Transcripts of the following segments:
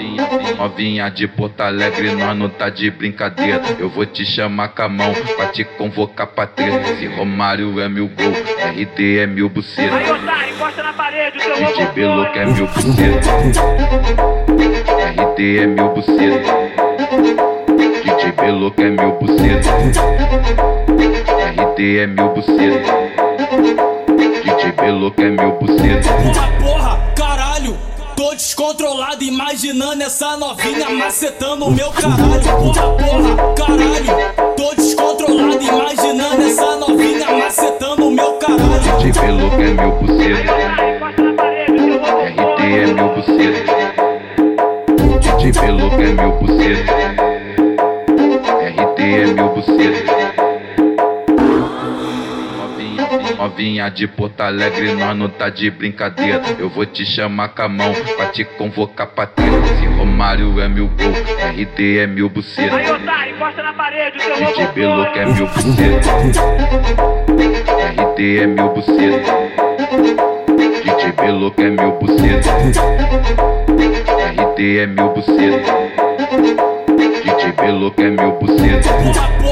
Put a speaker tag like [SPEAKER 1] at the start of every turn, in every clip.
[SPEAKER 1] Novinha, novinha de Porto Alegre, nós não tá de brincadeira. Eu vou te chamar com a mão pra te convocar pra treta. Se Romário é mil gol, RD é mil buceta.
[SPEAKER 2] Aí, otário, encosta na parede, o teu
[SPEAKER 1] DJ Beloco é mil buceta. RD é mil buceta. DJ Beloco é mil buceta. RD é mil buceta. DJ Beloco é mil buceta.
[SPEAKER 3] Descontrolado imaginando essa novinha macetando o meu caralho. Porra, porra, caralho. Tô descontrolado imaginando essa novinha macetando o meu caralho.
[SPEAKER 1] DJ Beloco é
[SPEAKER 2] Aí,
[SPEAKER 1] buceta.
[SPEAKER 2] foi.
[SPEAKER 1] é mil buceta. DJ Beloco é mil buceta. RD é mil buceta. Novinha, de Porto Alegre, nós não tá de brincadeira. Eu vou te chamar com a mão pra te convocar pra treta. Se Romário é mil gol, RD é mil
[SPEAKER 2] Aí,
[SPEAKER 1] buceta.
[SPEAKER 2] otário, encosta na parede, o
[SPEAKER 1] DJ
[SPEAKER 2] robô
[SPEAKER 1] Beloco é mil buceta. RD é mil buceta. DJ Beloco é mil buceta. RD é mil buceta. DJ Beloco é mil buceta.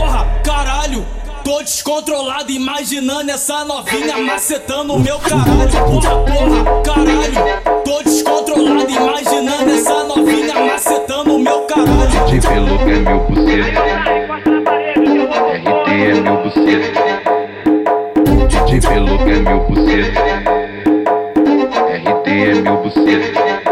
[SPEAKER 3] Descontrolado imaginando essa novinha macetando o meu caralho. Porra, porra, caralho. Tô descontrolado imaginando essa novinha macetando o meu caralho.
[SPEAKER 1] DJ Beloco é
[SPEAKER 2] Aí,
[SPEAKER 1] buceta. RD é mil buceta. DJ Beloco é mil buceta. RD é mil buceta.